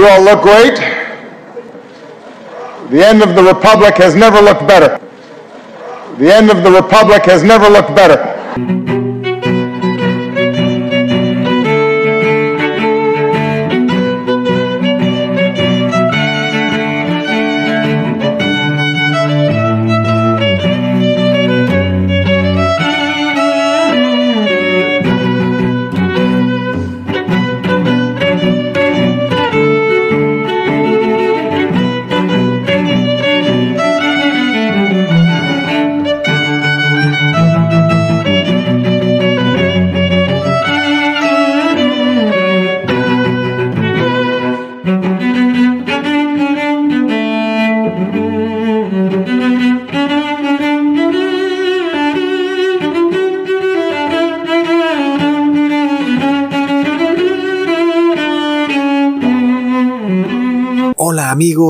You all look great. The end of the Republic has never looked better. The end of the Republic has never looked better.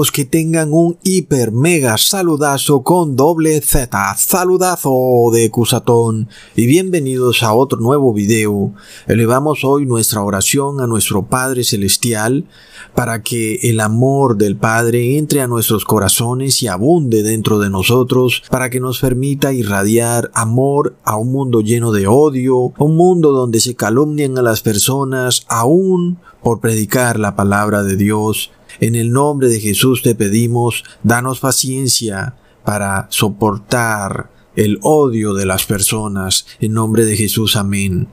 Que tengan un hiper mega saludazo con doble Z, saludazo de Cusatón y bienvenidos a otro nuevo video. Elevamos hoy nuestra oración a nuestro Padre Celestial para que el amor del Padre entre a nuestros corazones y abunde dentro de nosotros, para que nos permita irradiar amor a un mundo lleno de odio, un mundo donde se calumnian a las personas aún por predicar la palabra de Dios en el nombre de Jesús te pedimos, danos paciencia para soportar el odio de las personas. En nombre de Jesús, amén.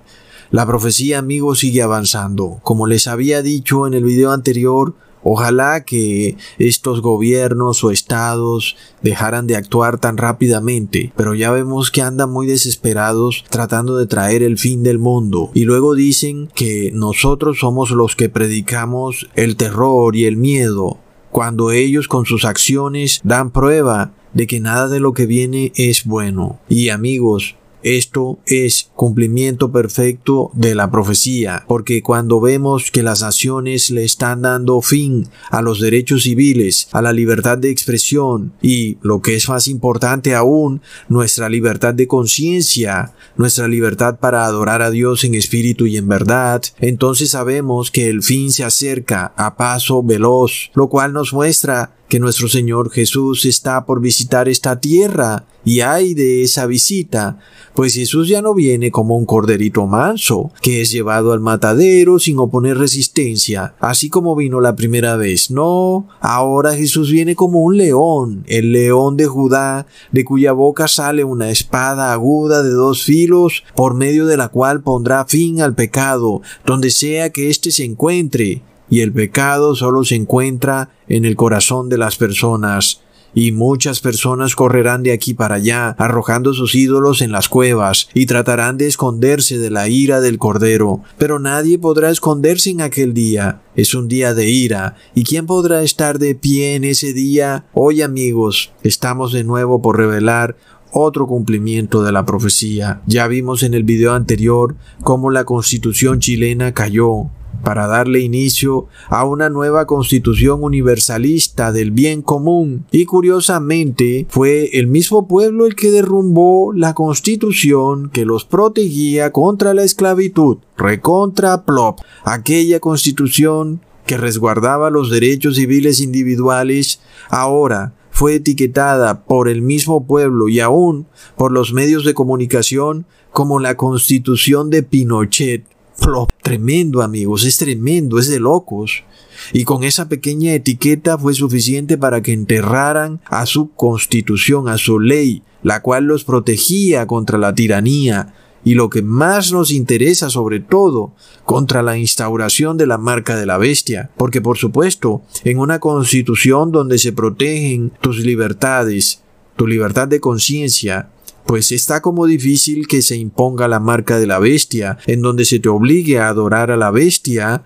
La profecía, amigos, sigue avanzando. Como les había dicho en el video anterior, Ojalá que estos gobiernos o estados dejaran de actuar tan rápidamente, pero ya vemos que andan muy desesperados tratando de traer el fin del mundo y luego dicen que nosotros somos los que predicamos el terror y el miedo, cuando ellos con sus acciones dan prueba de que nada de lo que viene es bueno. Y amigos, esto es cumplimiento perfecto de la profecía, porque cuando vemos que las naciones le están dando fin a los derechos civiles, a la libertad de expresión y, lo que es más importante aún, nuestra libertad de conciencia, nuestra libertad para adorar a Dios en espíritu y en verdad, entonces sabemos que el fin se acerca a paso veloz, lo cual nos muestra que nuestro Señor Jesús está por visitar esta tierra y hay de esa visita, pues Jesús ya no viene como un corderito manso, que es llevado al matadero sin oponer resistencia, así como vino la primera vez. No, ahora Jesús viene como un león, el león de Judá, de cuya boca sale una espada aguda de dos filos, por medio de la cual pondrá fin al pecado, donde sea que éste se encuentre y el pecado solo se encuentra en el corazón de las personas. Y muchas personas correrán de aquí para allá, arrojando sus ídolos en las cuevas, y tratarán de esconderse de la ira del Cordero. Pero nadie podrá esconderse en aquel día. Es un día de ira. ¿Y quién podrá estar de pie en ese día? Hoy amigos, estamos de nuevo por revelar otro cumplimiento de la profecía. Ya vimos en el video anterior cómo la constitución chilena cayó, para darle inicio a una nueva constitución universalista del bien común. Y curiosamente fue el mismo pueblo el que derrumbó la constitución que los protegía contra la esclavitud. Recontra Plop, aquella constitución que resguardaba los derechos civiles individuales, ahora fue etiquetada por el mismo pueblo y aún por los medios de comunicación como la constitución de Pinochet, tremendo amigos, es tremendo, es de locos. Y con esa pequeña etiqueta fue suficiente para que enterraran a su constitución, a su ley, la cual los protegía contra la tiranía y lo que más nos interesa sobre todo, contra la instauración de la marca de la bestia, porque por supuesto, en una constitución donde se protegen tus libertades, tu libertad de conciencia, pues está como difícil que se imponga la marca de la bestia, en donde se te obligue a adorar a la bestia,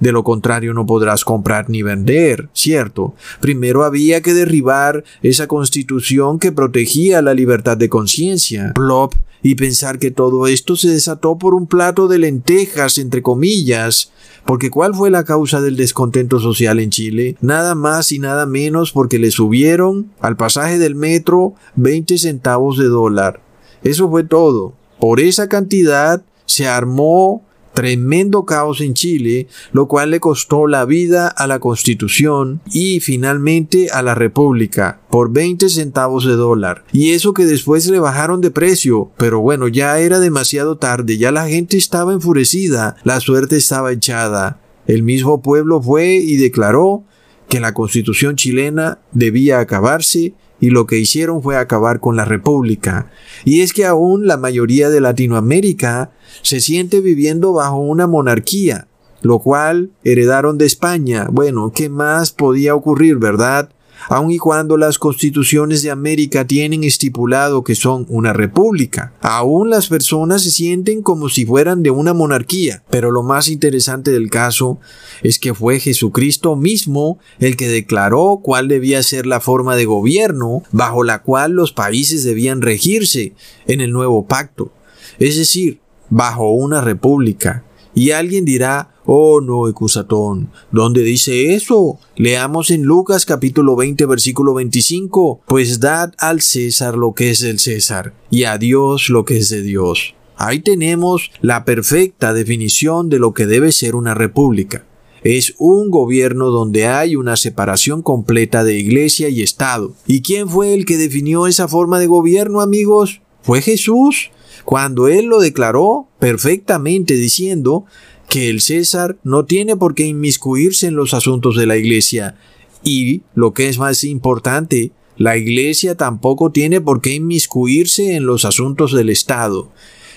de lo contrario no podrás comprar ni vender, ¿cierto? Primero había que derribar esa constitución que protegía la libertad de conciencia. Plop, y pensar que todo esto se desató por un plato de lentejas, entre comillas, porque ¿cuál fue la causa del descontento social en Chile? Nada más y nada menos porque le subieron al pasaje del metro 20 centavos de dólar. Eso fue todo. Por esa cantidad se armó tremendo caos en Chile, lo cual le costó la vida a la Constitución y finalmente a la República por 20 centavos de dólar. Y eso que después le bajaron de precio, pero bueno, ya era demasiado tarde, ya la gente estaba enfurecida, la suerte estaba echada. El mismo pueblo fue y declaró que la Constitución chilena debía acabarse y lo que hicieron fue acabar con la República. Y es que aún la mayoría de Latinoamérica se siente viviendo bajo una monarquía, lo cual heredaron de España. Bueno, ¿qué más podía ocurrir, verdad? Aun y cuando las constituciones de América tienen estipulado que son una república. Aún las personas se sienten como si fueran de una monarquía. Pero lo más interesante del caso es que fue Jesucristo mismo el que declaró cuál debía ser la forma de gobierno bajo la cual los países debían regirse en el nuevo pacto. Es decir, bajo una república. Y alguien dirá, oh no, Ecusatón, ¿dónde dice eso? Leamos en Lucas capítulo 20 versículo 25, pues dad al César lo que es del César y a Dios lo que es de Dios. Ahí tenemos la perfecta definición de lo que debe ser una república. Es un gobierno donde hay una separación completa de iglesia y Estado. ¿Y quién fue el que definió esa forma de gobierno, amigos? Fue Jesús cuando él lo declaró perfectamente diciendo que el César no tiene por qué inmiscuirse en los asuntos de la iglesia y, lo que es más importante, la iglesia tampoco tiene por qué inmiscuirse en los asuntos del Estado.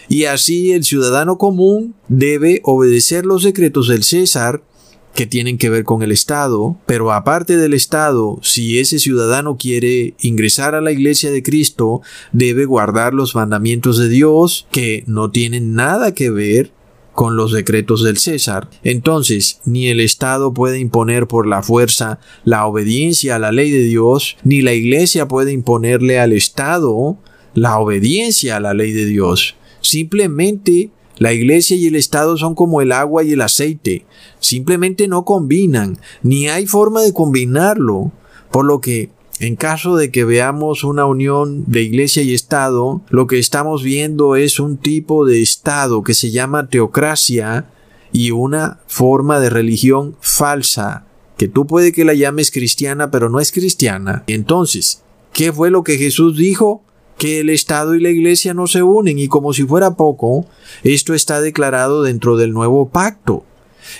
Y así el ciudadano común debe obedecer los decretos del César que tienen que ver con el Estado, pero aparte del Estado, si ese ciudadano quiere ingresar a la iglesia de Cristo, debe guardar los mandamientos de Dios que no tienen nada que ver con los decretos del César. Entonces, ni el Estado puede imponer por la fuerza la obediencia a la ley de Dios, ni la Iglesia puede imponerle al Estado la obediencia a la ley de Dios. Simplemente la iglesia y el Estado son como el agua y el aceite. Simplemente no combinan, ni hay forma de combinarlo. Por lo que, en caso de que veamos una unión de iglesia y Estado, lo que estamos viendo es un tipo de Estado que se llama teocracia y una forma de religión falsa, que tú puede que la llames cristiana, pero no es cristiana. Entonces, ¿qué fue lo que Jesús dijo? Que el Estado y la Iglesia no se unen y como si fuera poco, esto está declarado dentro del nuevo pacto.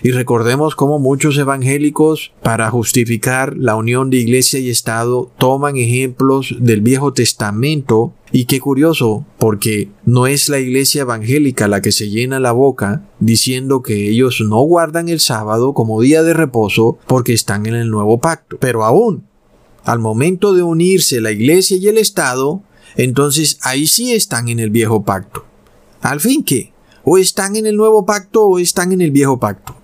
Y recordemos cómo muchos evangélicos, para justificar la unión de iglesia y Estado, toman ejemplos del Viejo Testamento. Y qué curioso, porque no es la iglesia evangélica la que se llena la boca diciendo que ellos no guardan el sábado como día de reposo porque están en el nuevo pacto. Pero aún, al momento de unirse la iglesia y el Estado, entonces ahí sí están en el viejo pacto. Al fin que, o están en el nuevo pacto o están en el viejo pacto.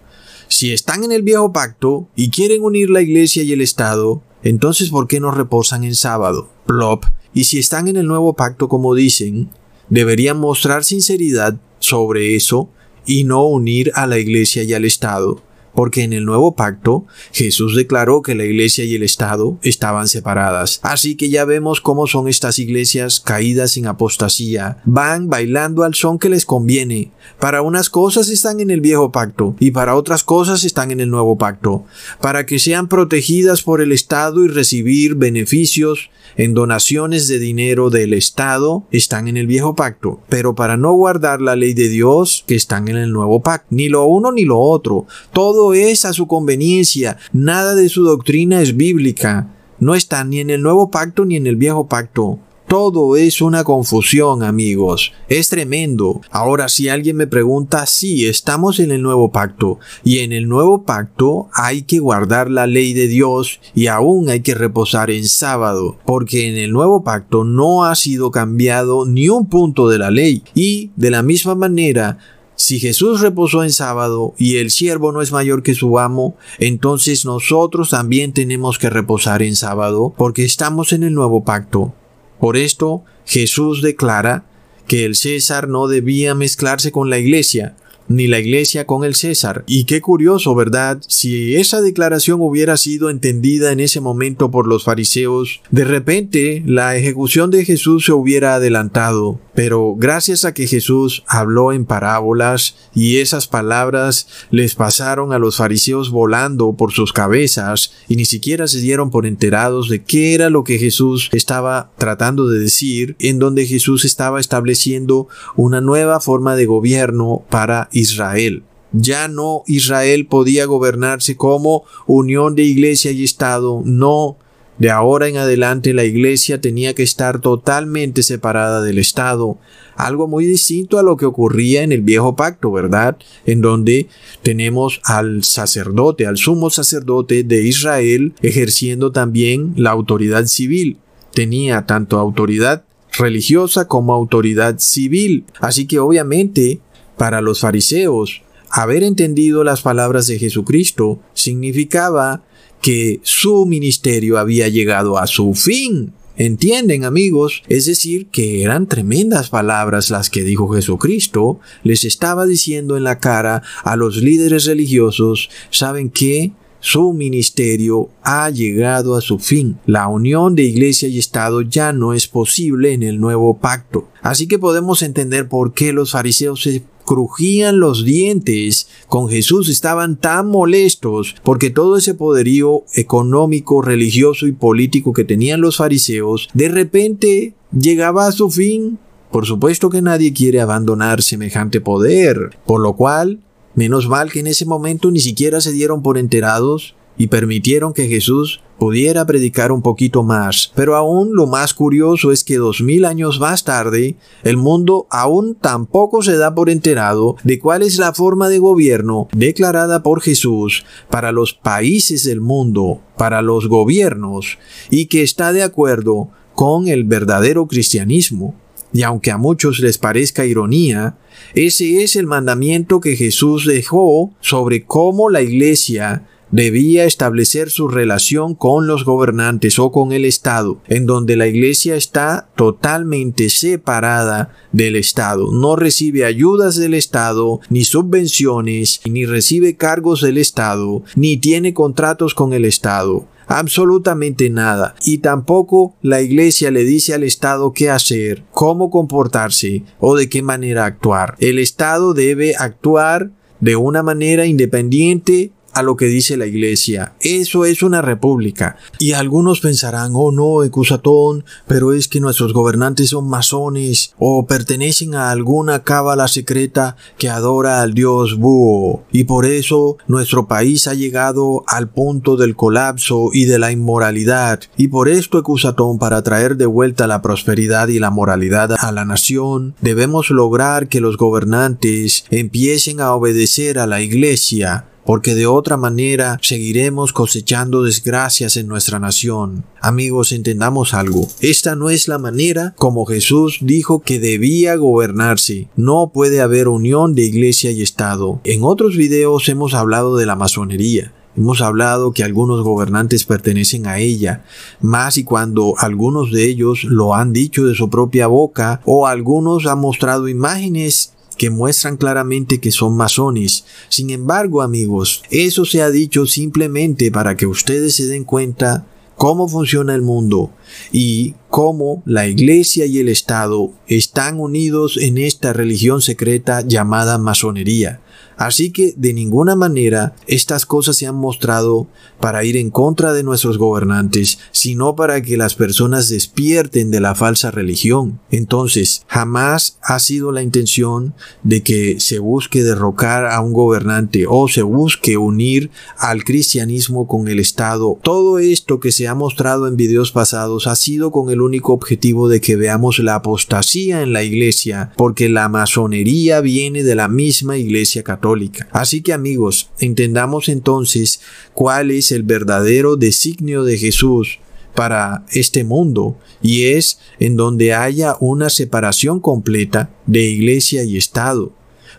Si están en el viejo pacto y quieren unir la iglesia y el Estado, entonces ¿por qué no reposan en sábado? Plop. Y si están en el nuevo pacto como dicen, deberían mostrar sinceridad sobre eso y no unir a la iglesia y al Estado porque en el nuevo pacto Jesús declaró que la iglesia y el Estado estaban separadas. Así que ya vemos cómo son estas iglesias caídas en apostasía. Van bailando al son que les conviene. Para unas cosas están en el viejo pacto y para otras cosas están en el nuevo pacto. Para que sean protegidas por el Estado y recibir beneficios en donaciones de dinero del Estado están en el viejo pacto, pero para no guardar la ley de Dios que están en el nuevo pacto. Ni lo uno ni lo otro. Todo es a su conveniencia. Nada de su doctrina es bíblica. No está ni en el nuevo pacto ni en el viejo pacto. Todo es una confusión, amigos. Es tremendo. Ahora, si alguien me pregunta, sí, estamos en el nuevo pacto. Y en el nuevo pacto hay que guardar la ley de Dios y aún hay que reposar en sábado. Porque en el nuevo pacto no ha sido cambiado ni un punto de la ley. Y de la misma manera, si Jesús reposó en sábado y el siervo no es mayor que su amo, entonces nosotros también tenemos que reposar en sábado porque estamos en el nuevo pacto. Por esto, Jesús declara que el César no debía mezclarse con la iglesia, ni la iglesia con el César. Y qué curioso, ¿verdad? Si esa declaración hubiera sido entendida en ese momento por los fariseos, de repente la ejecución de Jesús se hubiera adelantado Pero gracias a que Jesús habló en parábolas y esas palabras les pasaron a los fariseos volando por sus cabezas y ni siquiera se dieron por enterados de qué era lo que Jesús estaba tratando de decir, en donde Jesús estaba estableciendo una nueva forma de gobierno para Israel. Ya no Israel podía gobernarse como unión de iglesia y Estado, no de ahora en adelante la Iglesia tenía que estar totalmente separada del Estado, algo muy distinto a lo que ocurría en el viejo pacto, ¿verdad? En donde tenemos al sacerdote, al sumo sacerdote de Israel, ejerciendo también la autoridad civil. Tenía tanto autoridad religiosa como autoridad civil. Así que obviamente, para los fariseos, haber entendido las palabras de Jesucristo significaba que su ministerio había llegado a su fin. ¿Entienden amigos? Es decir, que eran tremendas palabras las que dijo Jesucristo. Les estaba diciendo en la cara a los líderes religiosos, ¿saben qué? Su ministerio ha llegado a su fin. La unión de iglesia y Estado ya no es posible en el nuevo pacto. Así que podemos entender por qué los fariseos se crujían los dientes con Jesús, estaban tan molestos porque todo ese poderío económico, religioso y político que tenían los fariseos, de repente llegaba a su fin. Por supuesto que nadie quiere abandonar semejante poder, por lo cual, menos mal que en ese momento ni siquiera se dieron por enterados y permitieron que Jesús pudiera predicar un poquito más. Pero aún lo más curioso es que dos mil años más tarde, el mundo aún tampoco se da por enterado de cuál es la forma de gobierno declarada por Jesús para los países del mundo, para los gobiernos, y que está de acuerdo con el verdadero cristianismo. Y aunque a muchos les parezca ironía, ese es el mandamiento que Jesús dejó sobre cómo la iglesia debía establecer su relación con los gobernantes o con el Estado, en donde la Iglesia está totalmente separada del Estado, no recibe ayudas del Estado, ni subvenciones, ni recibe cargos del Estado, ni tiene contratos con el Estado absolutamente nada. Y tampoco la iglesia le dice al Estado qué hacer, cómo comportarse o de qué manera actuar. El Estado debe actuar de una manera independiente a lo que dice la iglesia. Eso es una república. Y algunos pensarán, oh no, Ecusatón, pero es que nuestros gobernantes son masones o pertenecen a alguna cábala secreta que adora al dios búho. Y por eso nuestro país ha llegado al punto del colapso y de la inmoralidad. Y por esto, Ecusatón, para traer de vuelta la prosperidad y la moralidad a la nación, debemos lograr que los gobernantes empiecen a obedecer a la iglesia porque de otra manera seguiremos cosechando desgracias en nuestra nación. Amigos, entendamos algo. Esta no es la manera como Jesús dijo que debía gobernarse. No puede haber unión de iglesia y Estado. En otros videos hemos hablado de la masonería. Hemos hablado que algunos gobernantes pertenecen a ella, más y cuando algunos de ellos lo han dicho de su propia boca o algunos han mostrado imágenes que muestran claramente que son masones. Sin embargo, amigos, eso se ha dicho simplemente para que ustedes se den cuenta cómo funciona el mundo y cómo la Iglesia y el Estado están unidos en esta religión secreta llamada masonería. Así que de ninguna manera estas cosas se han mostrado para ir en contra de nuestros gobernantes, sino para que las personas despierten de la falsa religión. Entonces, jamás ha sido la intención de que se busque derrocar a un gobernante o se busque unir al cristianismo con el Estado. Todo esto que se ha mostrado en videos pasados ha sido con el único objetivo de que veamos la apostasía en la iglesia, porque la masonería viene de la misma iglesia católica Así que amigos, entendamos entonces cuál es el verdadero designio de Jesús para este mundo y es en donde haya una separación completa de iglesia y Estado.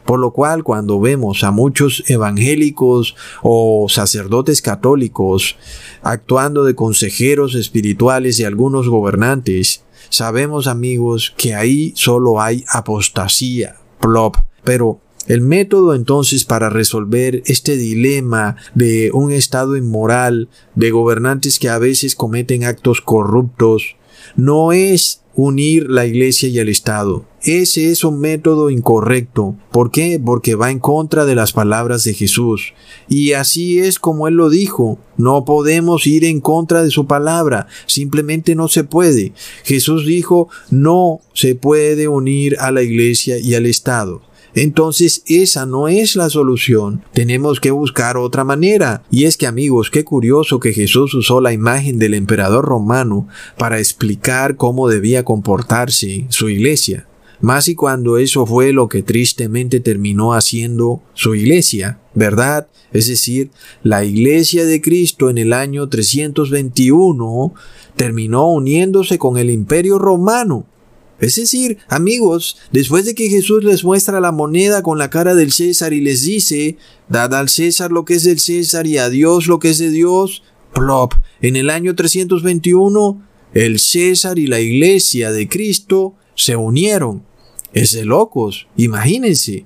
Por lo cual cuando vemos a muchos evangélicos o sacerdotes católicos actuando de consejeros espirituales de algunos gobernantes, sabemos amigos que ahí solo hay apostasía, plop. Pero El método entonces para resolver este dilema de un Estado inmoral, de gobernantes que a veces cometen actos corruptos, no es unir la iglesia y el Estado. Ese es un método incorrecto. ¿Por qué? Porque va en contra de las palabras de Jesús. Y así es como Él lo dijo. No podemos ir en contra de su palabra. Simplemente no se puede. Jesús dijo, no se puede unir a la iglesia y al Estado. Entonces esa no es la solución. Tenemos que buscar otra manera. Y es que amigos, qué curioso que Jesús usó la imagen del emperador romano para explicar cómo debía comportarse su iglesia. Más y cuando eso fue lo que tristemente terminó haciendo su iglesia, ¿verdad? Es decir, la iglesia de Cristo en el año 321 terminó uniéndose con el imperio romano es decir, amigos, después de que Jesús les muestra la moneda con la cara del César y les dice, dad al César lo que es del César y a Dios lo que es de Dios, plop, en el año 321, el César y la iglesia de Cristo se unieron. Es de locos, imagínense.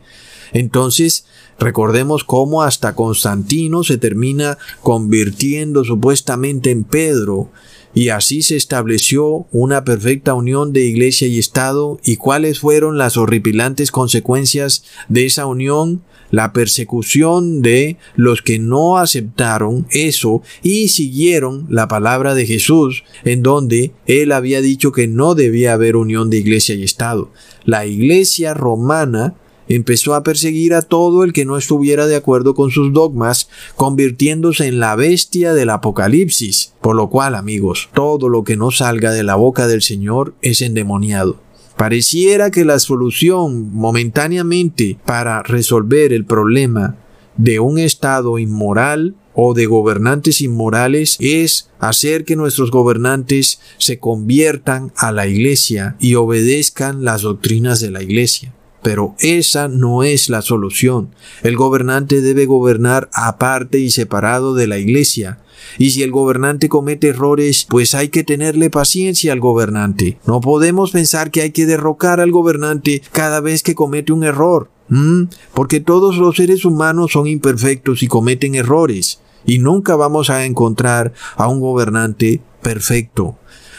Entonces, recordemos cómo hasta Constantino se termina convirtiendo supuestamente en Pedro y así se estableció una perfecta unión de iglesia y Estado y cuáles fueron las horripilantes consecuencias de esa unión, la persecución de los que no aceptaron eso y siguieron la palabra de Jesús, en donde él había dicho que no debía haber unión de iglesia y Estado. La iglesia romana empezó a perseguir a todo el que no estuviera de acuerdo con sus dogmas, convirtiéndose en la bestia del Apocalipsis. Por lo cual, amigos, todo lo que no salga de la boca del Señor es endemoniado. Pareciera que la solución momentáneamente para resolver el problema de un estado inmoral o de gobernantes inmorales es hacer que nuestros gobernantes se conviertan a la iglesia y obedezcan las doctrinas de la iglesia. Pero esa no es la solución. El gobernante debe gobernar aparte y separado de la iglesia. Y si el gobernante comete errores, pues hay que tenerle paciencia al gobernante. No podemos pensar que hay que derrocar al gobernante cada vez que comete un error. Porque todos los seres humanos son imperfectos y cometen errores. Y nunca vamos a encontrar a un gobernante perfecto.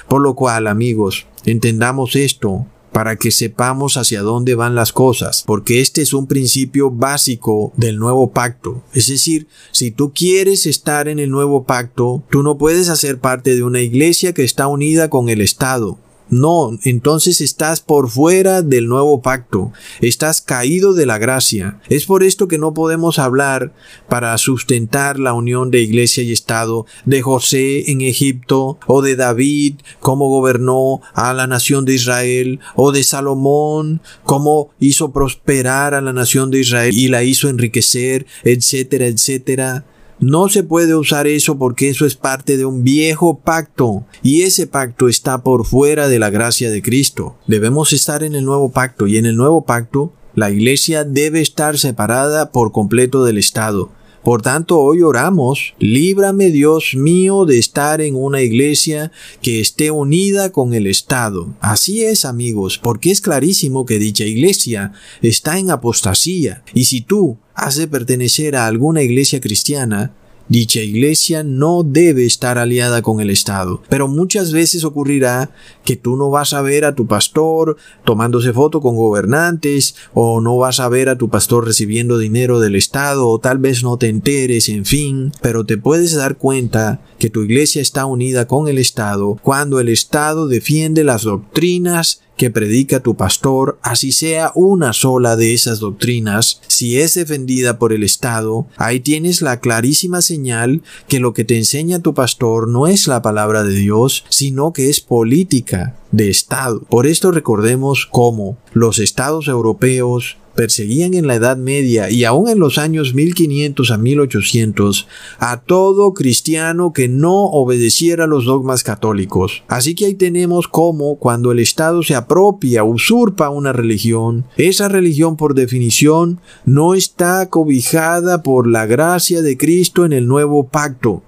Por lo cual, amigos, entendamos esto para que sepamos hacia dónde van las cosas, porque este es un principio básico del nuevo pacto. Es decir, si tú quieres estar en el nuevo pacto, tú no puedes hacer parte de una iglesia que está unida con el Estado. No, entonces estás por fuera del nuevo pacto, estás caído de la gracia. Es por esto que no podemos hablar para sustentar la unión de iglesia y Estado de José en Egipto o de David, cómo gobernó a la nación de Israel, o de Salomón, cómo hizo prosperar a la nación de Israel y la hizo enriquecer, etcétera, etcétera. No se puede usar eso porque eso es parte de un viejo pacto y ese pacto está por fuera de la gracia de Cristo. Debemos estar en el nuevo pacto y en el nuevo pacto la iglesia debe estar separada por completo del Estado. Por tanto, hoy oramos, líbrame Dios mío de estar en una iglesia que esté unida con el Estado. Así es, amigos, porque es clarísimo que dicha iglesia está en apostasía. Y si tú has de pertenecer a alguna iglesia cristiana, Dicha iglesia no debe estar aliada con el Estado, pero muchas veces ocurrirá que tú no vas a ver a tu pastor tomándose foto con gobernantes, o no vas a ver a tu pastor recibiendo dinero del Estado, o tal vez no te enteres, en fin, pero te puedes dar cuenta que tu iglesia está unida con el Estado cuando el Estado defiende las doctrinas que predica tu pastor, así sea una sola de esas doctrinas, si es defendida por el Estado, ahí tienes la clarísima señal que lo que te enseña tu pastor no es la palabra de Dios, sino que es política de Estado. Por esto recordemos cómo los estados europeos perseguían en la Edad Media y aún en los años 1500 a 1800 a todo cristiano que no obedeciera los dogmas católicos. Así que ahí tenemos cómo cuando el Estado se apropia, usurpa una religión, esa religión por definición no está cobijada por la gracia de Cristo en el nuevo pacto.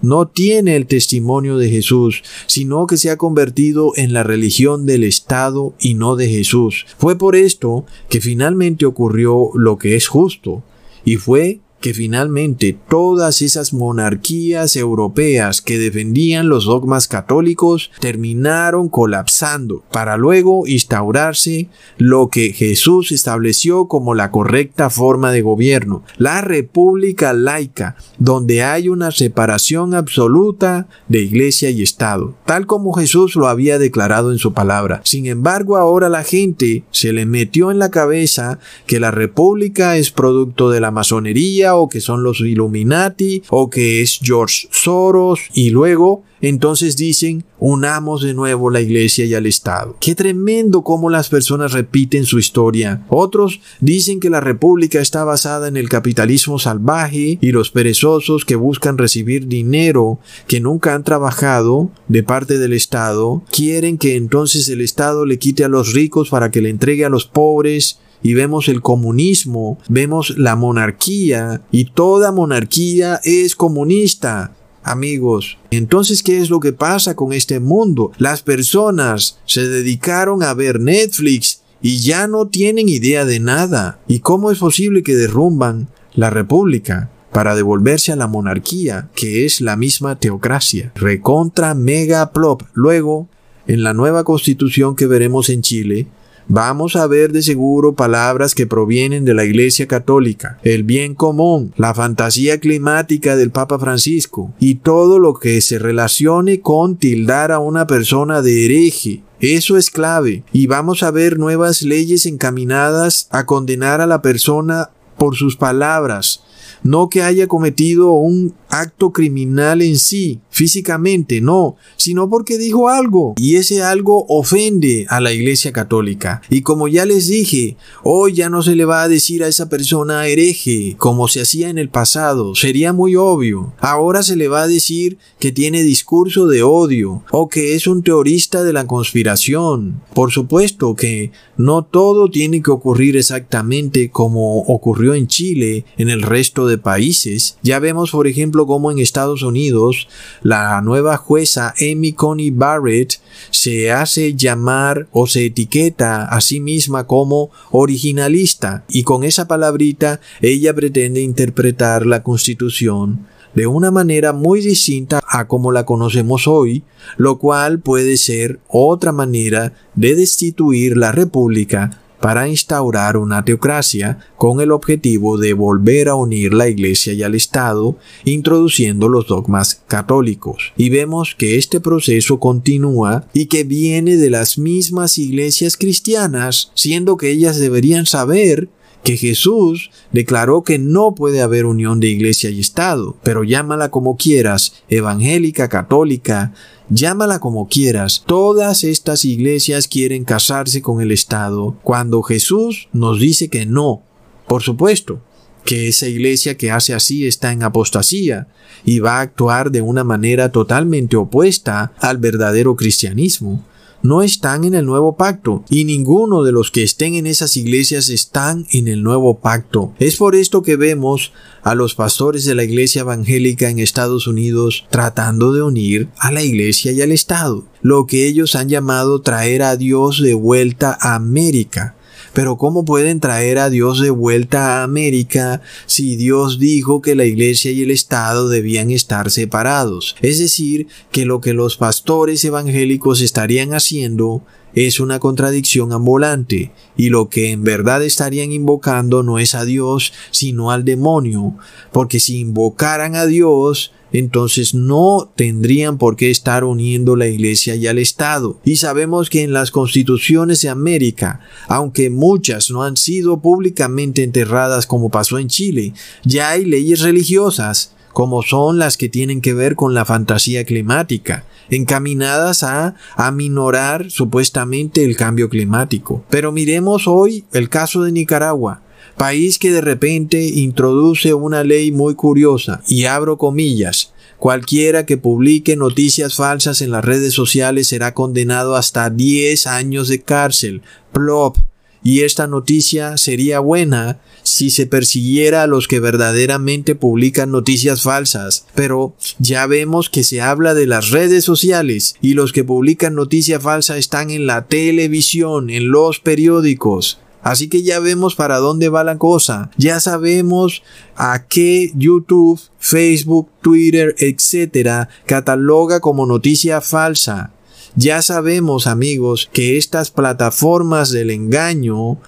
No tiene el testimonio de Jesús, sino que se ha convertido en la religión del Estado y no de Jesús. Fue por esto que finalmente ocurrió lo que es justo, y fue que finalmente todas esas monarquías europeas que defendían los dogmas católicos terminaron colapsando para luego instaurarse lo que Jesús estableció como la correcta forma de gobierno, la república laica, donde hay una separación absoluta de iglesia y Estado, tal como Jesús lo había declarado en su palabra. Sin embargo, ahora la gente se le metió en la cabeza que la república es producto de la masonería, o que son los Illuminati o que es George Soros y luego entonces dicen unamos de nuevo la iglesia y al Estado. Qué tremendo cómo las personas repiten su historia. Otros dicen que la república está basada en el capitalismo salvaje y los perezosos que buscan recibir dinero que nunca han trabajado de parte del Estado quieren que entonces el Estado le quite a los ricos para que le entregue a los pobres y vemos el comunismo, vemos la monarquía y toda monarquía es comunista. Amigos, entonces, ¿qué es lo que pasa con este mundo? Las personas se dedicaron a ver Netflix y ya no tienen idea de nada. ¿Y cómo es posible que derrumban la república? para devolverse a la monarquía, que es la misma teocracia. Recontra mega plop. Luego, en la nueva constitución que veremos en Chile, Vamos a ver de seguro palabras que provienen de la Iglesia Católica, el bien común, la fantasía climática del Papa Francisco y todo lo que se relacione con tildar a una persona de hereje, eso es clave. Y vamos a ver nuevas leyes encaminadas a condenar a la persona por sus palabras, no que haya cometido un acto criminal en sí, físicamente, no, sino porque dijo algo y ese algo ofende a la Iglesia Católica. Y como ya les dije, hoy ya no se le va a decir a esa persona hereje como se hacía en el pasado, sería muy obvio. Ahora se le va a decir que tiene discurso de odio o que es un teorista de la conspiración. Por supuesto que no todo tiene que ocurrir exactamente como ocurrió en Chile, en el resto de países. Ya vemos, por ejemplo, como en Estados Unidos la nueva jueza Amy Coney Barrett se hace llamar o se etiqueta a sí misma como originalista y con esa palabrita ella pretende interpretar la constitución de una manera muy distinta a como la conocemos hoy, lo cual puede ser otra manera de destituir la república para instaurar una teocracia con el objetivo de volver a unir la Iglesia y al Estado, introduciendo los dogmas católicos. Y vemos que este proceso continúa y que viene de las mismas iglesias cristianas, siendo que ellas deberían saber que Jesús declaró que no puede haber unión de iglesia y Estado, pero llámala como quieras, evangélica, católica, llámala como quieras, todas estas iglesias quieren casarse con el Estado cuando Jesús nos dice que no. Por supuesto, que esa iglesia que hace así está en apostasía y va a actuar de una manera totalmente opuesta al verdadero cristianismo no están en el nuevo pacto y ninguno de los que estén en esas iglesias están en el nuevo pacto. Es por esto que vemos a los pastores de la iglesia evangélica en Estados Unidos tratando de unir a la iglesia y al Estado, lo que ellos han llamado traer a Dios de vuelta a América. Pero ¿cómo pueden traer a Dios de vuelta a América si Dios dijo que la iglesia y el Estado debían estar separados? Es decir, que lo que los pastores evangélicos estarían haciendo es una contradicción ambulante, y lo que en verdad estarían invocando no es a Dios, sino al demonio, porque si invocaran a Dios, entonces no tendrían por qué estar uniendo la iglesia y al Estado. Y sabemos que en las constituciones de América, aunque muchas no han sido públicamente enterradas como pasó en Chile, ya hay leyes religiosas, como son las que tienen que ver con la fantasía climática, encaminadas a aminorar supuestamente el cambio climático. Pero miremos hoy el caso de Nicaragua país que de repente introduce una ley muy curiosa, y abro comillas, cualquiera que publique noticias falsas en las redes sociales será condenado hasta 10 años de cárcel. Plop. Y esta noticia sería buena si se persiguiera a los que verdaderamente publican noticias falsas. Pero ya vemos que se habla de las redes sociales y los que publican noticia falsa están en la televisión, en los periódicos. Así que ya vemos para dónde va la cosa. Ya sabemos a qué YouTube, Facebook, Twitter, etcétera, cataloga como noticia falsa. Ya sabemos, amigos, que estas plataformas del engaño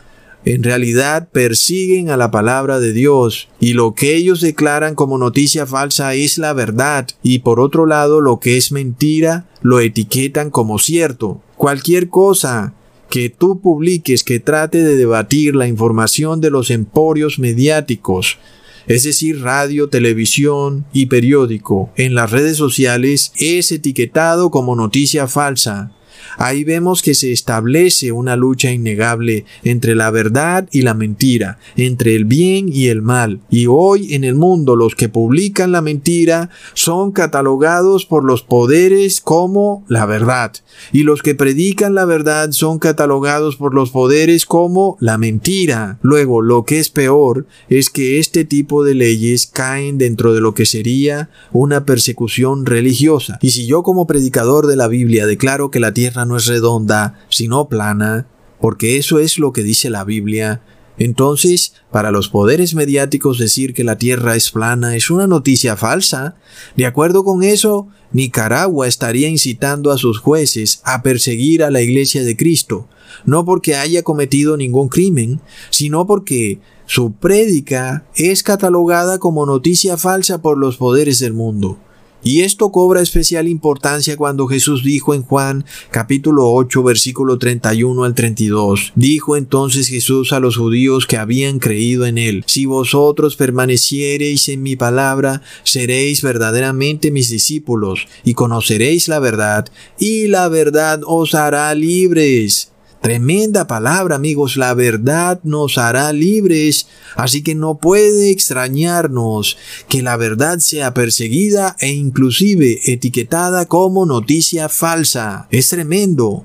en realidad persiguen a la palabra de Dios y lo que ellos declaran como noticia falsa es la verdad y por otro lado lo que es mentira lo etiquetan como cierto. Cualquier cosa que tú publiques que trate de debatir la información de los emporios mediáticos, es decir, radio, televisión y periódico, en las redes sociales, es etiquetado como noticia falsa. Ahí vemos que se establece una lucha innegable entre la verdad y la mentira, entre el bien y el mal. Y hoy en el mundo los que publican la mentira son catalogados por los poderes como la verdad. Y los que predican la verdad son catalogados por los poderes como la mentira. Luego, lo que es peor es que este tipo de leyes caen dentro de lo que sería una persecución religiosa. Y si yo como predicador de la Biblia declaro que la tierra no es redonda, sino plana, porque eso es lo que dice la Biblia, entonces, para los poderes mediáticos decir que la Tierra es plana es una noticia falsa. De acuerdo con eso, Nicaragua estaría incitando a sus jueces a perseguir a la Iglesia de Cristo, no porque haya cometido ningún crimen, sino porque su prédica es catalogada como noticia falsa por los poderes del mundo. Y esto cobra especial importancia cuando Jesús dijo en Juan capítulo 8 versículo 31 al 32. Dijo entonces Jesús a los judíos que habían creído en él, si vosotros permaneciereis en mi palabra, seréis verdaderamente mis discípulos y conoceréis la verdad, y la verdad os hará libres. Tremenda palabra, amigos. La verdad nos hará libres. Así que no puede extrañarnos que la verdad sea perseguida e inclusive etiquetada como noticia falsa. Es tremendo.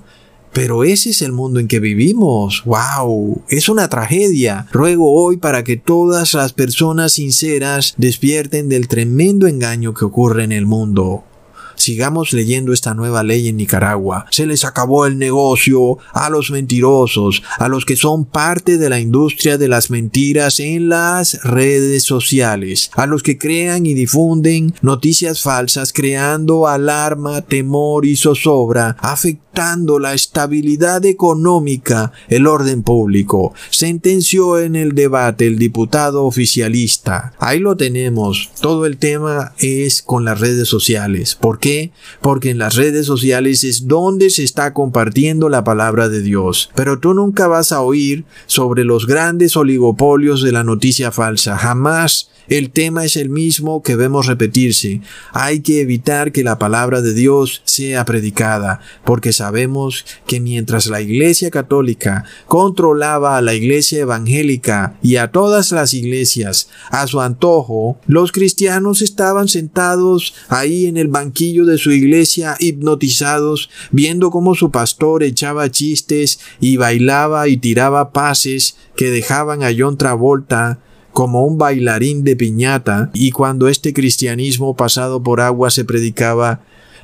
Pero ese es el mundo en que vivimos. ¡Wow! Es una tragedia. Ruego hoy para que todas las personas sinceras despierten del tremendo engaño que ocurre en el mundo. Sigamos leyendo esta nueva ley en Nicaragua. Se les acabó el negocio a los mentirosos, a los que son parte de la industria de las mentiras en las redes sociales, a los que crean y difunden noticias falsas creando alarma, temor y zozobra, afectando la estabilidad económica, el orden público. Sentenció en el debate el diputado oficialista. Ahí lo tenemos. Todo el tema es con las redes sociales. ¿Por qué? Porque en las redes sociales es donde se está compartiendo la palabra de Dios. Pero tú nunca vas a oír sobre los grandes oligopolios de la noticia falsa. Jamás el tema es el mismo que vemos repetirse. Hay que evitar que la palabra de Dios sea predicada, porque sabemos que mientras la Iglesia Católica controlaba a la Iglesia Evangélica y a todas las iglesias a su antojo, los cristianos estaban sentados ahí en el banquillo de su iglesia hipnotizados, viendo cómo su pastor echaba chistes y bailaba y tiraba pases que dejaban a John Travolta como un bailarín de piñata, y cuando este cristianismo pasado por agua se predicaba,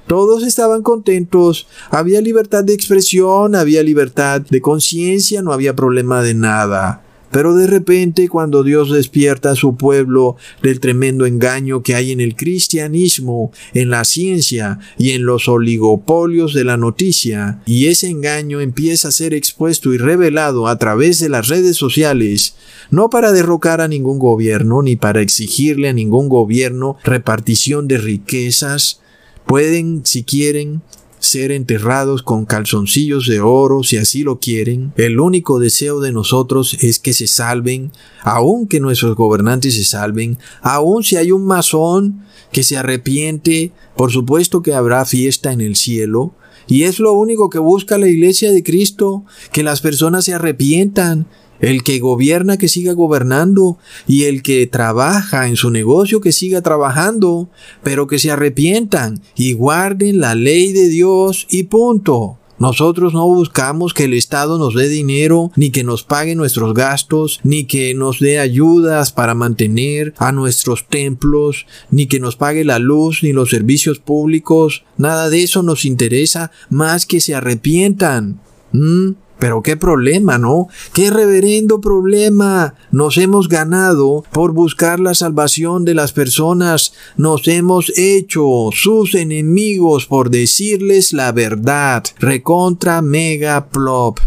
todos estaban contentos, había libertad de expresión, había libertad de conciencia, no había problema de nada. Pero de repente cuando Dios despierta a su pueblo del tremendo engaño que hay en el cristianismo, en la ciencia y en los oligopolios de la noticia, y ese engaño empieza a ser expuesto y revelado a través de las redes sociales, no para derrocar a ningún gobierno ni para exigirle a ningún gobierno repartición de riquezas, pueden, si quieren, ser enterrados con calzoncillos de oro si así lo quieren. El único deseo de nosotros es que se salven, aun que nuestros gobernantes se salven, aun si hay un masón que se arrepiente, por supuesto que habrá fiesta en el cielo. Y es lo único que busca la iglesia de Cristo, que las personas se arrepientan, el que gobierna que siga gobernando y el que trabaja en su negocio que siga trabajando, pero que se arrepientan y guarden la ley de Dios y punto. Nosotros no buscamos que el Estado nos dé dinero, ni que nos pague nuestros gastos, ni que nos dé ayudas para mantener a nuestros templos, ni que nos pague la luz, ni los servicios públicos. Nada de eso nos interesa más que se arrepientan. ¿Mm? Pero qué problema, ¿no? Qué reverendo problema nos hemos ganado por buscar la salvación de las personas. Nos hemos hecho sus enemigos por decirles la verdad. Recontra mega plop.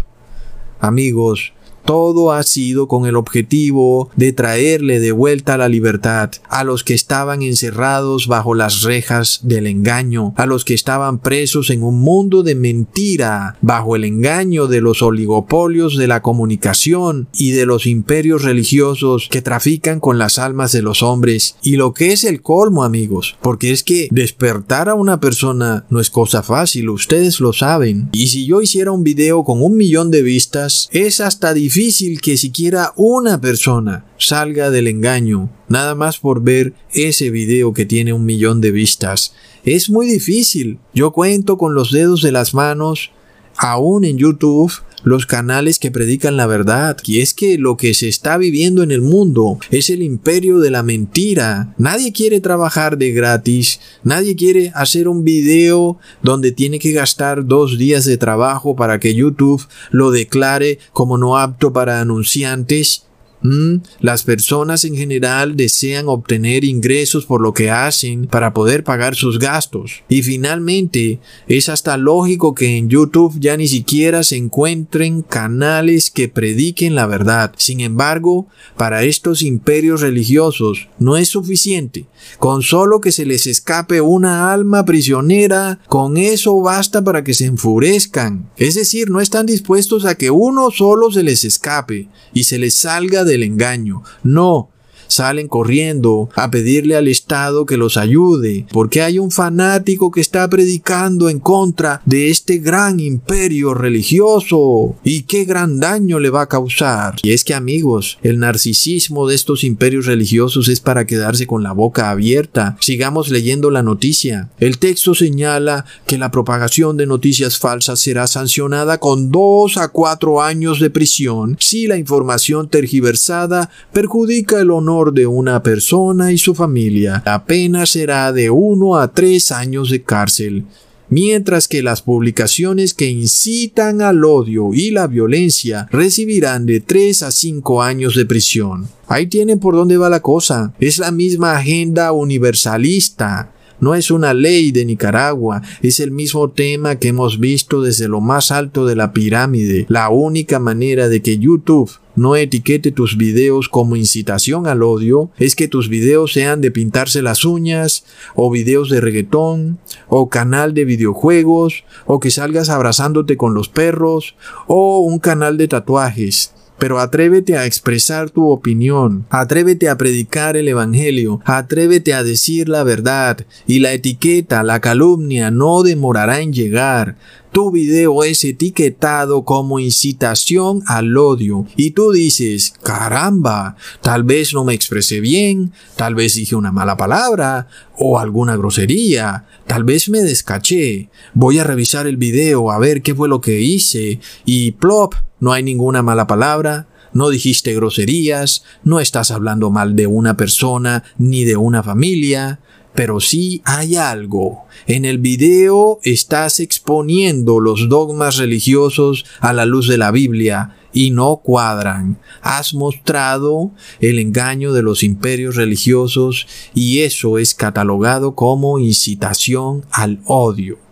Amigos, todo ha sido con el objetivo de traerle de vuelta la libertad a los que estaban encerrados bajo las rejas del engaño, a los que estaban presos en un mundo de mentira, bajo el engaño de los oligopolios de la comunicación y de los imperios religiosos que trafican con las almas de los hombres. Y lo que es el colmo, amigos, porque es que despertar a una persona no es cosa fácil, ustedes lo saben. Y si yo hiciera un video con un millón de vistas, es hasta difícil difícil que siquiera una persona salga del engaño, nada más por ver ese video que tiene un millón de vistas. Es muy difícil. Yo cuento con los dedos de las manos, aún en YouTube, los canales que predican la verdad. Y es que lo que se está viviendo en el mundo es el imperio de la mentira. Nadie quiere trabajar de gratis. Nadie quiere hacer un video donde tiene que gastar dos días de trabajo para que YouTube lo declare como no apto para anunciantes. Mm, las personas en general desean obtener ingresos por lo que hacen para poder pagar sus gastos. Y finalmente, es hasta lógico que en YouTube ya ni siquiera se encuentren canales que prediquen la verdad. Sin embargo, para estos imperios religiosos no es suficiente. Con solo que se les escape una alma prisionera, con eso basta para que se enfurezcan. Es decir, no están dispuestos a que uno solo se les escape y se les salga del engaño. No, salen corriendo a pedirle al Estado que los ayude, porque hay un fanático que está predicando en contra de este gran imperio religioso. ¿Y qué gran daño le va a causar? Y es que amigos, el narcisismo de estos imperios religiosos es para quedarse con la boca abierta. Sigamos leyendo la noticia. El texto señala que la propagación de noticias falsas será sancionada con dos a cuatro años de prisión si la información tergiversada perjudica el honor de una persona y su familia. La pena será de uno a tres años de cárcel mientras que las publicaciones que incitan al odio y la violencia recibirán de tres a cinco años de prisión. Ahí tienen por dónde va la cosa. Es la misma agenda universalista. No es una ley de Nicaragua, es el mismo tema que hemos visto desde lo más alto de la pirámide. La única manera de que YouTube no etiquete tus videos como incitación al odio, es que tus videos sean de pintarse las uñas, o videos de reggaetón, o canal de videojuegos, o que salgas abrazándote con los perros, o un canal de tatuajes. Pero atrévete a expresar tu opinión, atrévete a predicar el Evangelio, atrévete a decir la verdad, y la etiqueta, la calumnia no demorará en llegar. Tu video es etiquetado como incitación al odio. Y tú dices, caramba, tal vez no me expresé bien, tal vez dije una mala palabra o alguna grosería, tal vez me descaché, voy a revisar el video a ver qué fue lo que hice y plop, no hay ninguna mala palabra, no dijiste groserías, no estás hablando mal de una persona ni de una familia, pero sí hay algo. En el video estás exponiendo los dogmas religiosos a la luz de la Biblia y no cuadran. Has mostrado el engaño de los imperios religiosos y eso es catalogado como incitación al odio.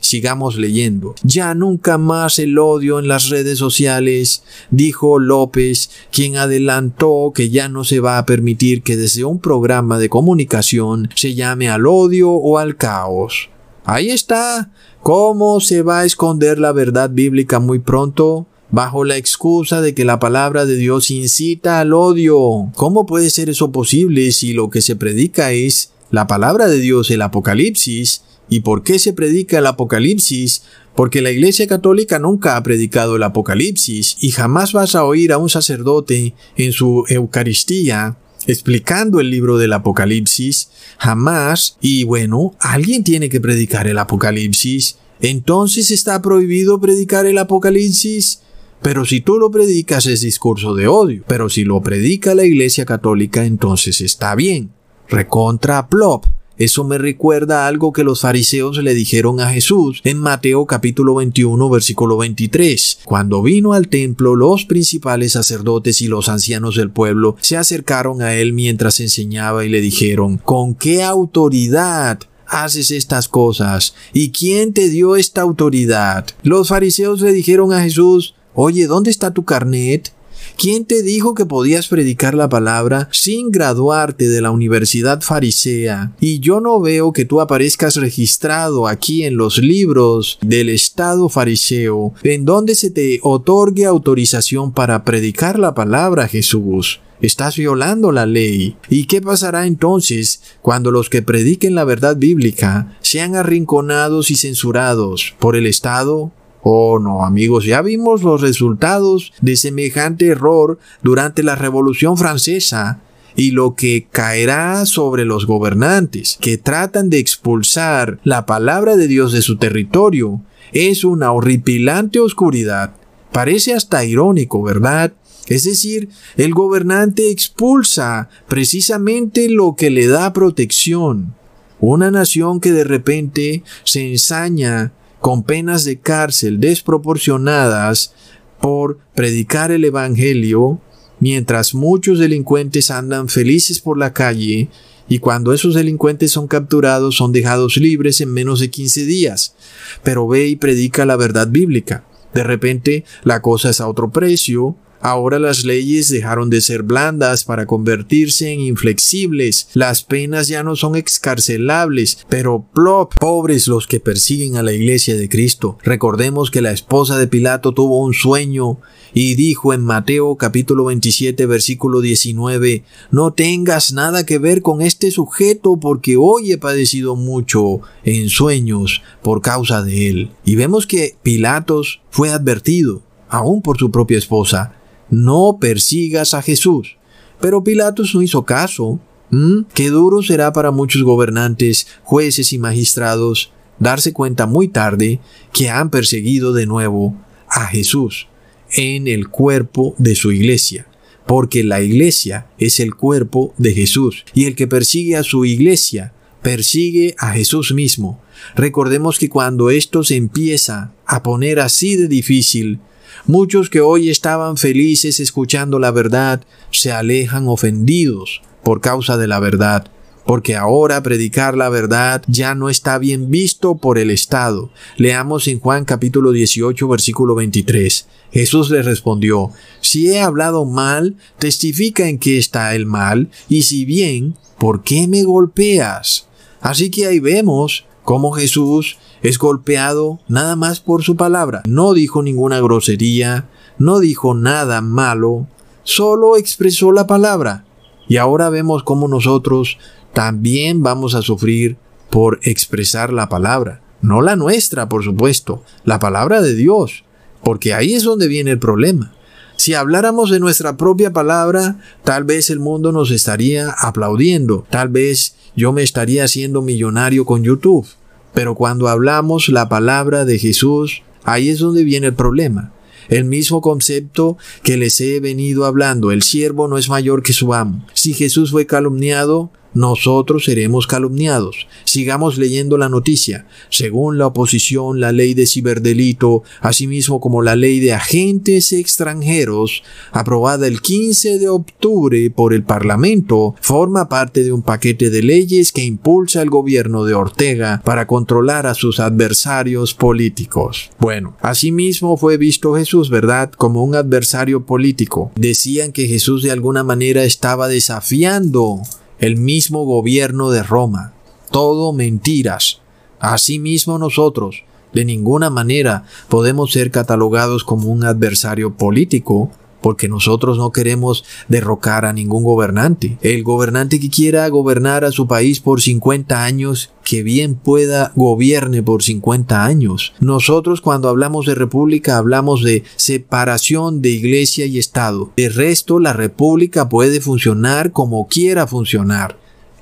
Sigamos leyendo. Ya nunca más el odio en las redes sociales, dijo López, quien adelantó que ya no se va a permitir que desde un programa de comunicación se llame al odio o al caos. Ahí está. ¿Cómo se va a esconder la verdad bíblica muy pronto? bajo la excusa de que la palabra de Dios incita al odio. ¿Cómo puede ser eso posible si lo que se predica es la palabra de Dios, el Apocalipsis, ¿Y por qué se predica el Apocalipsis? Porque la Iglesia Católica nunca ha predicado el Apocalipsis y jamás vas a oír a un sacerdote en su Eucaristía explicando el libro del Apocalipsis, jamás, y bueno, alguien tiene que predicar el Apocalipsis, entonces está prohibido predicar el Apocalipsis. Pero si tú lo predicas es discurso de odio, pero si lo predica la Iglesia Católica entonces está bien. Recontra plop Eso me recuerda algo que los fariseos le dijeron a Jesús en Mateo capítulo 21 versículo 23. Cuando vino al templo, los principales sacerdotes y los ancianos del pueblo se acercaron a él mientras enseñaba y le dijeron, ¿con qué autoridad haces estas cosas? ¿Y quién te dio esta autoridad? Los fariseos le dijeron a Jesús, Oye, ¿dónde está tu carnet? ¿Quién te dijo que podías predicar la palabra sin graduarte de la universidad farisea? Y yo no veo que tú aparezcas registrado aquí en los libros del Estado fariseo, en donde se te otorgue autorización para predicar la palabra, Jesús. Estás violando la ley. ¿Y qué pasará entonces cuando los que prediquen la verdad bíblica sean arrinconados y censurados por el Estado? Oh no, amigos, ya vimos los resultados de semejante error durante la Revolución Francesa y lo que caerá sobre los gobernantes que tratan de expulsar la palabra de Dios de su territorio es una horripilante oscuridad. Parece hasta irónico, ¿verdad? Es decir, el gobernante expulsa precisamente lo que le da protección. Una nación que de repente se ensaña con penas de cárcel desproporcionadas por predicar el Evangelio, mientras muchos delincuentes andan felices por la calle y cuando esos delincuentes son capturados son dejados libres en menos de 15 días. Pero ve y predica la verdad bíblica. De repente la cosa es a otro precio, Ahora las leyes dejaron de ser blandas para convertirse en inflexibles. Las penas ya no son excarcelables, pero plop, pobres los que persiguen a la iglesia de Cristo. Recordemos que la esposa de Pilato tuvo un sueño y dijo en Mateo capítulo 27 versículo 19, no tengas nada que ver con este sujeto porque hoy he padecido mucho en sueños por causa de él. Y vemos que Pilatos fue advertido, aún por su propia esposa, no persigas a Jesús. Pero Pilatos no hizo caso. ¿Mm? Qué duro será para muchos gobernantes, jueces y magistrados darse cuenta muy tarde que han perseguido de nuevo a Jesús en el cuerpo de su iglesia, porque la iglesia es el cuerpo de Jesús, y el que persigue a su iglesia persigue a Jesús mismo. Recordemos que cuando esto se empieza a poner así de difícil, Muchos que hoy estaban felices escuchando la verdad se alejan ofendidos por causa de la verdad, porque ahora predicar la verdad ya no está bien visto por el Estado. Leamos en Juan capítulo 18 versículo 23. Jesús le respondió, Si he hablado mal, testifica en qué está el mal, y si bien, ¿por qué me golpeas? Así que ahí vemos cómo Jesús es golpeado nada más por su palabra. No dijo ninguna grosería, no dijo nada malo, solo expresó la palabra. Y ahora vemos cómo nosotros también vamos a sufrir por expresar la palabra. No la nuestra, por supuesto, la palabra de Dios, porque ahí es donde viene el problema. Si habláramos de nuestra propia palabra, tal vez el mundo nos estaría aplaudiendo, tal vez yo me estaría haciendo millonario con YouTube. Pero cuando hablamos la palabra de Jesús, ahí es donde viene el problema. El mismo concepto que les he venido hablando, el siervo no es mayor que su amo. Si Jesús fue calumniado, nosotros seremos calumniados. Sigamos leyendo la noticia. Según la oposición, la ley de ciberdelito, asimismo como la ley de agentes extranjeros, aprobada el 15 de octubre por el Parlamento, forma parte de un paquete de leyes que impulsa el gobierno de Ortega para controlar a sus adversarios políticos. Bueno, asimismo fue visto Jesús, ¿verdad?, como un adversario político. Decían que Jesús de alguna manera estaba desafiando el mismo gobierno de Roma. Todo mentiras. Asimismo nosotros, de ninguna manera podemos ser catalogados como un adversario político porque nosotros no queremos derrocar a ningún gobernante. El gobernante que quiera gobernar a su país por 50 años, que bien pueda gobierne por 50 años. Nosotros cuando hablamos de república hablamos de separación de iglesia y Estado. De resto, la república puede funcionar como quiera funcionar.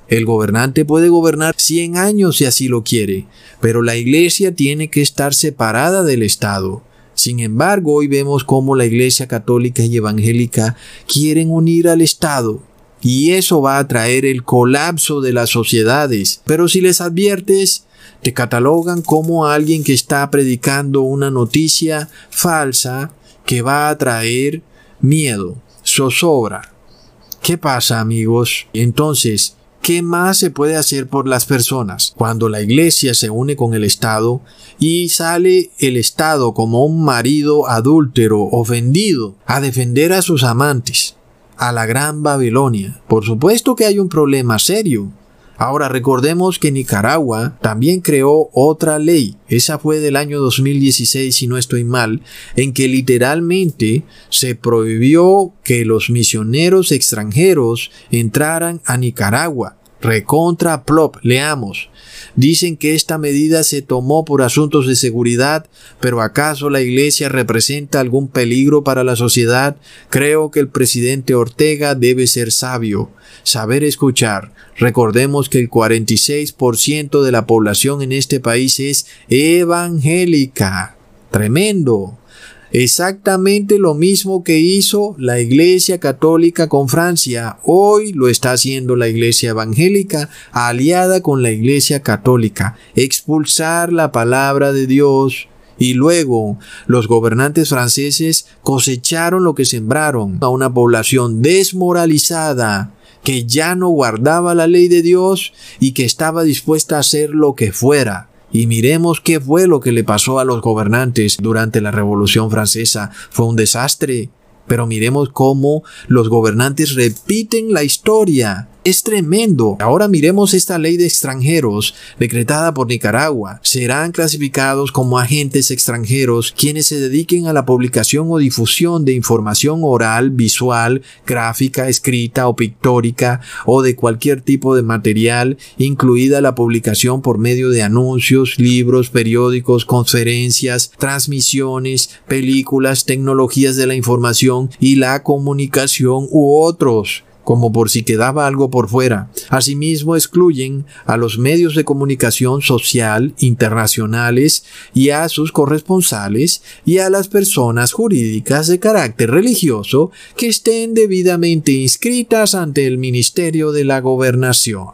El gobernante puede gobernar 100 años si así lo quiere, pero la iglesia tiene que estar separada del Estado. Sin embargo, hoy vemos cómo la Iglesia católica y evangélica quieren unir al Estado y eso va a traer el colapso de las sociedades. Pero si les adviertes, te catalogan como alguien que está predicando una noticia falsa que va a traer miedo, zozobra. ¿Qué pasa amigos? Entonces, ¿Qué más se puede hacer por las personas cuando la iglesia se une con el Estado y sale el Estado como un marido adúltero ofendido a defender a sus amantes? A la gran Babilonia. Por supuesto que hay un problema serio. Ahora recordemos que Nicaragua también creó otra ley, esa fue del año 2016 si no estoy mal, en que literalmente se prohibió que los misioneros extranjeros entraran a Nicaragua. Recontra plop, leamos. Dicen que esta medida se tomó por asuntos de seguridad, pero ¿acaso la Iglesia representa algún peligro para la sociedad? Creo que el presidente Ortega debe ser sabio, saber escuchar. Recordemos que el 46% de la población en este país es evangélica. Tremendo. Exactamente lo mismo que hizo la Iglesia Católica con Francia. Hoy lo está haciendo la Iglesia Evangélica aliada con la Iglesia Católica. Expulsar la palabra de Dios. Y luego los gobernantes franceses cosecharon lo que sembraron a una población desmoralizada que ya no guardaba la ley de Dios y que estaba dispuesta a hacer lo que fuera y miremos qué fue lo que le pasó a los gobernantes durante la Revolución Francesa. Fue un desastre. Pero miremos cómo los gobernantes repiten la historia es tremendo. Ahora miremos esta ley de extranjeros decretada por Nicaragua. Serán clasificados como agentes extranjeros quienes se dediquen a la publicación o difusión de información oral, visual, gráfica, escrita o pictórica o de cualquier tipo de material, incluida la publicación por medio de anuncios, libros, periódicos, conferencias, transmisiones, películas, tecnologías de la información y la comunicación u otros como por si quedaba algo por fuera. Asimismo excluyen a los medios de comunicación social internacionales y a sus corresponsales y a las personas jurídicas de carácter religioso que estén debidamente inscritas ante el Ministerio de la Gobernación.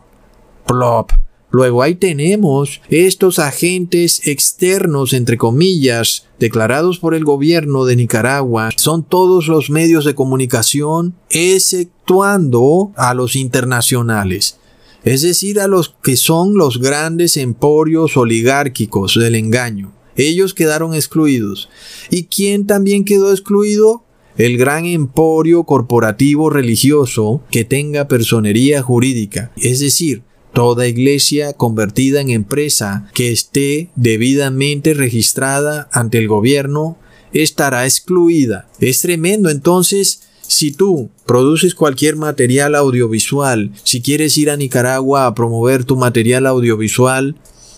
Plop. Luego ahí tenemos estos agentes externos, entre comillas, declarados por el gobierno de Nicaragua. Son todos los medios de comunicación, exceptuando a los internacionales. Es decir, a los que son los grandes emporios oligárquicos del engaño. Ellos quedaron excluidos. ¿Y quién también quedó excluido? el gran emporio corporativo religioso que tenga personería jurídica, es decir, Toda iglesia convertida en empresa que esté debidamente registrada ante el gobierno estará excluida. Es tremendo entonces si tú produces cualquier material audiovisual, si quieres ir a Nicaragua a promover tu material audiovisual,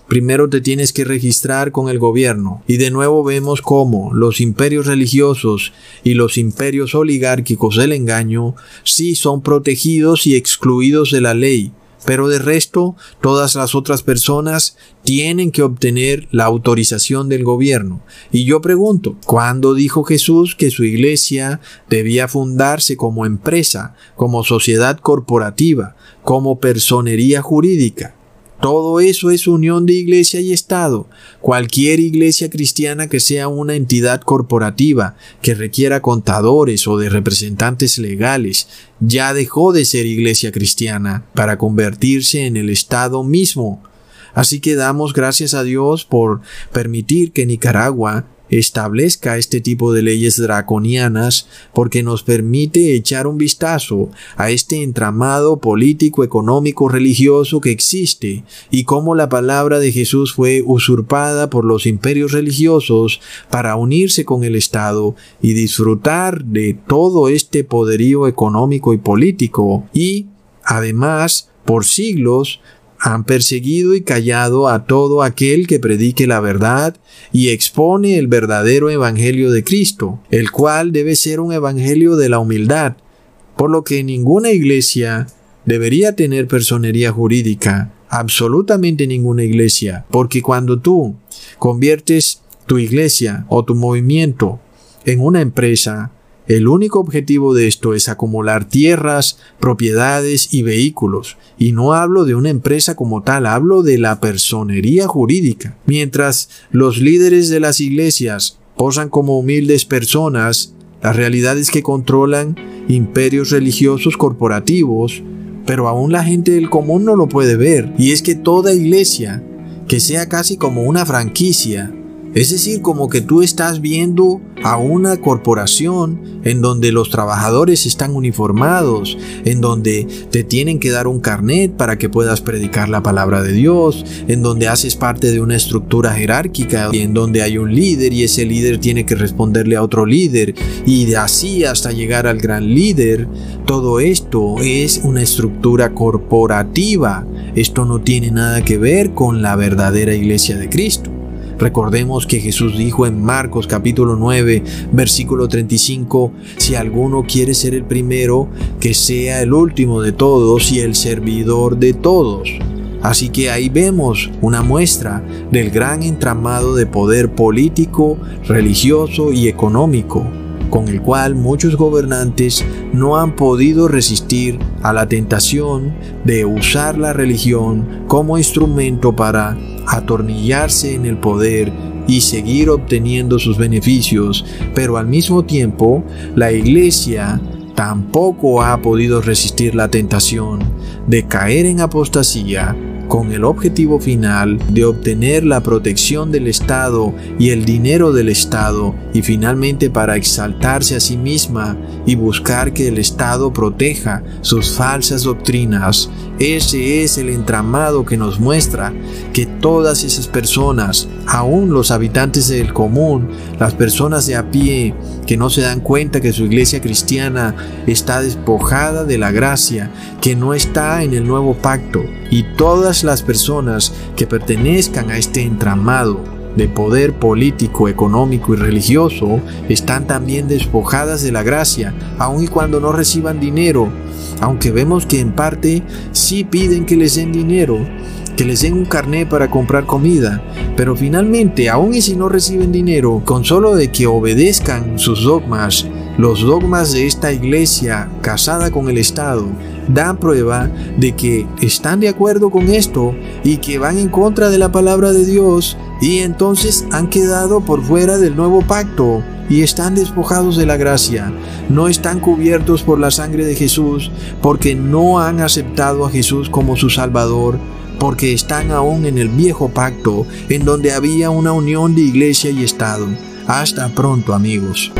primero te tienes que registrar con el gobierno. Y de nuevo vemos cómo los imperios religiosos y los imperios oligárquicos del engaño sí son protegidos y excluidos de la ley. Pero de resto, todas las otras personas tienen que obtener la autorización del gobierno. Y yo pregunto, ¿cuándo dijo Jesús que su iglesia debía fundarse como empresa, como sociedad corporativa, como personería jurídica? Todo eso es unión de iglesia y Estado. Cualquier iglesia cristiana que sea una entidad corporativa, que requiera contadores o de representantes legales, ya dejó de ser iglesia cristiana para convertirse en el Estado mismo. Así que damos gracias a Dios por permitir que Nicaragua establezca este tipo de leyes draconianas porque nos permite echar un vistazo a este entramado político, económico, religioso que existe y cómo la palabra de Jesús fue usurpada por los imperios religiosos para unirse con el Estado y disfrutar de todo este poderío económico y político. Y además por siglos han perseguido y callado a todo aquel que predique la verdad y expone el verdadero Evangelio de Cristo, el cual debe ser un Evangelio de la humildad, por lo que ninguna iglesia debería tener personería jurídica, absolutamente ninguna iglesia, porque cuando tú conviertes tu iglesia o tu movimiento en una empresa, el único objetivo de esto es acumular tierras, propiedades y vehículos. Y no hablo de una empresa como tal, hablo de la personería jurídica. Mientras los líderes de las iglesias posan como humildes personas, la realidad es que controlan imperios religiosos corporativos, pero aún la gente del común no lo puede ver. Y es que toda iglesia, que sea casi como una franquicia, es decir, como que tú estás viendo a una corporación en donde los trabajadores están uniformados, en donde te tienen que dar un carnet para que puedas predicar la palabra de Dios, en donde haces parte de una estructura jerárquica y en donde hay un líder y ese líder tiene que responderle a otro líder y de así hasta llegar al gran líder. Todo esto es una estructura corporativa. Esto no tiene nada que ver con la verdadera iglesia de Cristo. Recordemos que Jesús dijo en Marcos capítulo 9, versículo 35, si alguno quiere ser el primero, que sea el último de todos y el servidor de todos. Así que ahí vemos una muestra del gran entramado de poder político, religioso y económico con el cual muchos gobernantes no han podido resistir a la tentación de usar la religión como instrumento para atornillarse en el poder y seguir obteniendo sus beneficios, pero al mismo tiempo la iglesia tampoco ha podido resistir la tentación de caer en apostasía con el objetivo final de obtener la protección del Estado y el dinero del Estado y finalmente para exaltarse a sí misma y buscar que el Estado proteja sus falsas doctrinas. Ese es el entramado que nos muestra que todas esas personas, aún los habitantes del común, las personas de a pie, que no se dan cuenta que su iglesia cristiana está despojada de la gracia, que no está en el nuevo pacto, y todas las personas que pertenezcan a este entramado de poder político, económico y religioso están también despojadas de la gracia, aun y cuando no reciban dinero, aunque vemos que en parte sí piden que les den dinero, que les den un carné para comprar comida, pero finalmente, aun y si no reciben dinero, con solo de que obedezcan sus dogmas, los dogmas de esta iglesia casada con el Estado, dan prueba de que están de acuerdo con esto y que van en contra de la palabra de Dios y entonces han quedado por fuera del nuevo pacto y están despojados de la gracia, no están cubiertos por la sangre de Jesús porque no han aceptado a Jesús como su Salvador, porque están aún en el viejo pacto en donde había una unión de iglesia y Estado. Hasta pronto amigos.